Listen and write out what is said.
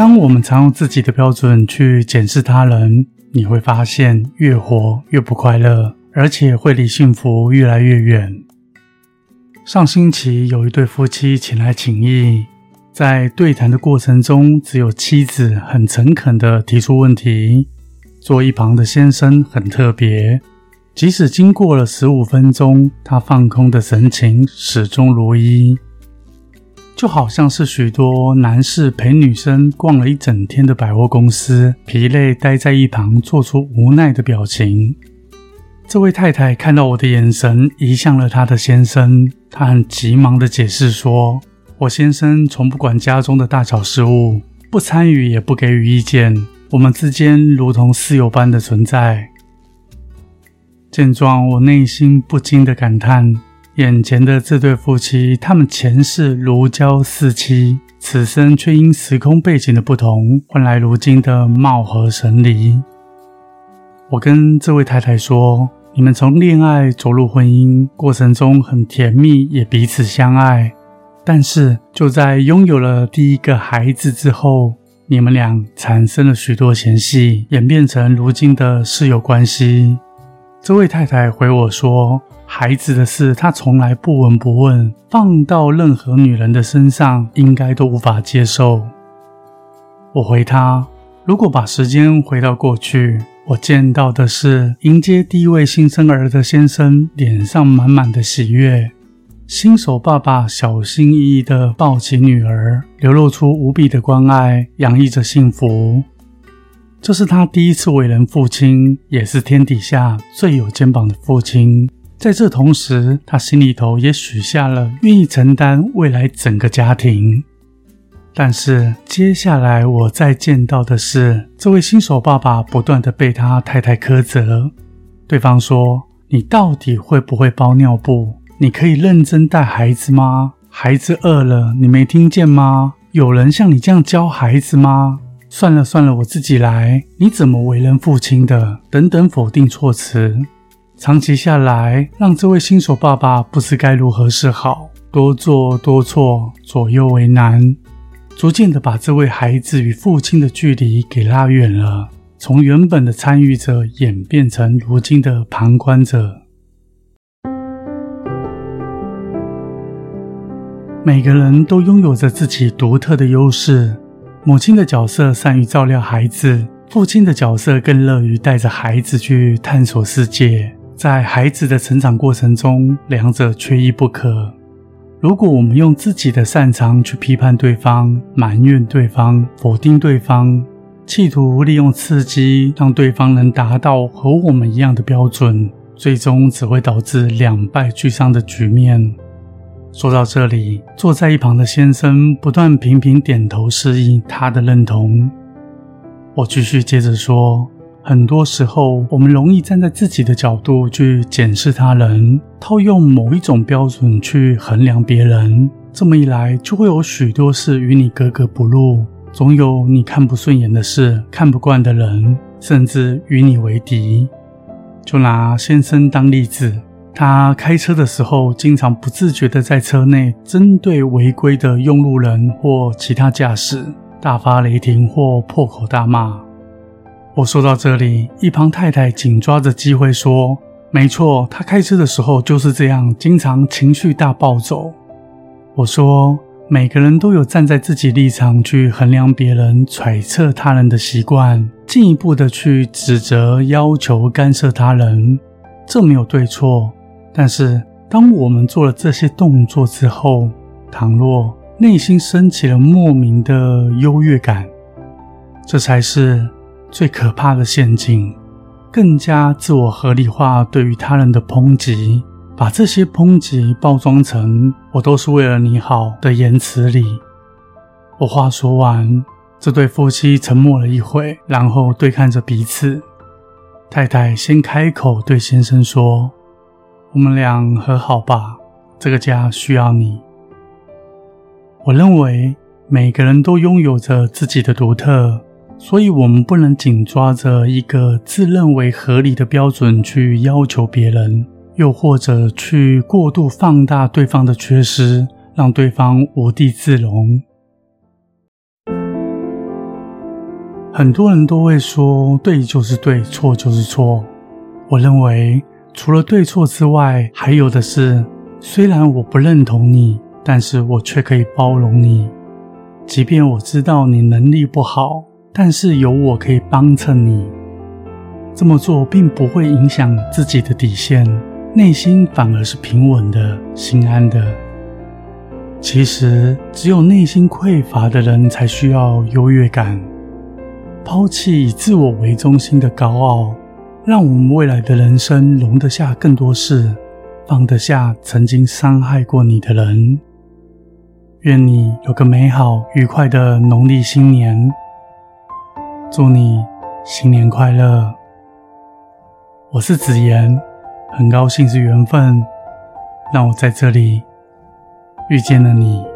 当我们常用自己的标准去检视他人，你会发现越活越不快乐，而且会离幸福越来越远。上星期有一对夫妻前来请益，在对谈的过程中，只有妻子很诚恳地提出问题，坐一旁的先生很特别，即使经过了十五分钟，他放空的神情始终如一。就好像是许多男士陪女生逛了一整天的百货公司，疲累待在一旁，做出无奈的表情。这位太太看到我的眼神移向了她的先生，她很急忙的解释说：“我先生从不管家中的大小事务，不参与也不给予意见，我们之间如同室友般的存在。”见状，我内心不禁的感叹。眼前的这对夫妻，他们前世如胶似漆，此生却因时空背景的不同，换来如今的貌合神离。我跟这位太太说：“你们从恋爱走入婚姻过程中很甜蜜，也彼此相爱。但是就在拥有了第一个孩子之后，你们俩产生了许多嫌隙，演变成如今的室友关系。”这位太太回我说。孩子的事，她从来不闻不问，放到任何女人的身上，应该都无法接受。我回她：如果把时间回到过去，我见到的是迎接第一位新生儿的先生脸上满满的喜悦，新手爸爸小心翼翼地抱起女儿，流露出无比的关爱，洋溢着幸福。这是他第一次为人父亲，也是天底下最有肩膀的父亲。在这同时，他心里头也许下了愿意承担未来整个家庭。但是接下来我再见到的是，这位新手爸爸不断的被他太太苛责。对方说：“你到底会不会包尿布？你可以认真带孩子吗？孩子饿了，你没听见吗？有人像你这样教孩子吗？算了算了，我自己来。你怎么为人父亲的？等等，否定措辞。”长期下来，让这位新手爸爸不知该如何是好，多做多错，左右为难，逐渐的把这位孩子与父亲的距离给拉远了。从原本的参与者演变成如今的旁观者。每个人都拥有着自己独特的优势。母亲的角色善于照料孩子，父亲的角色更乐于带着孩子去探索世界。在孩子的成长过程中，两者缺一不可。如果我们用自己的擅长去批判对方、埋怨对方、否定对方，企图利用刺激让对方能达到和我们一样的标准，最终只会导致两败俱伤的局面。说到这里，坐在一旁的先生不断频频点头示意他的认同。我继续接着说。很多时候，我们容易站在自己的角度去检视他人，套用某一种标准去衡量别人。这么一来，就会有许多事与你格格不入，总有你看不顺眼的事、看不惯的人，甚至与你为敌。就拿先生当例子，他开车的时候，经常不自觉地在车内针对违规的用路人或其他驾驶大发雷霆或破口大骂。我说到这里，一旁太太紧抓着机会说：“没错，他开车的时候就是这样，经常情绪大暴走。”我说：“每个人都有站在自己立场去衡量别人、揣测他人的习惯，进一步的去指责、要求、干涉他人，这没有对错。但是，当我们做了这些动作之后，倘若内心升起了莫名的优越感，这才是。”最可怕的陷阱，更加自我合理化对于他人的抨击，把这些抨击包装成“我都是为了你好”的言辞里，我话说完，这对夫妻沉默了一会，然后对看着彼此。太太先开口对先生说：“我们俩和好吧，这个家需要你。”我认为每个人都拥有着自己的独特，所以我们不能紧抓着一个自认为合理的标准去要求别人，又或者去过度放大对方的缺失，让对方无地自容。很多人都会说，对就是对，错就是错。我认为，除了对错之外，还有的是，虽然我不认同你。但是我却可以包容你，即便我知道你能力不好，但是有我可以帮衬你。这么做并不会影响自己的底线，内心反而是平稳的、心安的。其实，只有内心匮乏的人才需要优越感，抛弃以自我为中心的高傲，让我们未来的人生容得下更多事，放得下曾经伤害过你的人。愿你有个美好愉快的农历新年，祝你新年快乐！我是子言，很高兴是缘分，让我在这里遇见了你。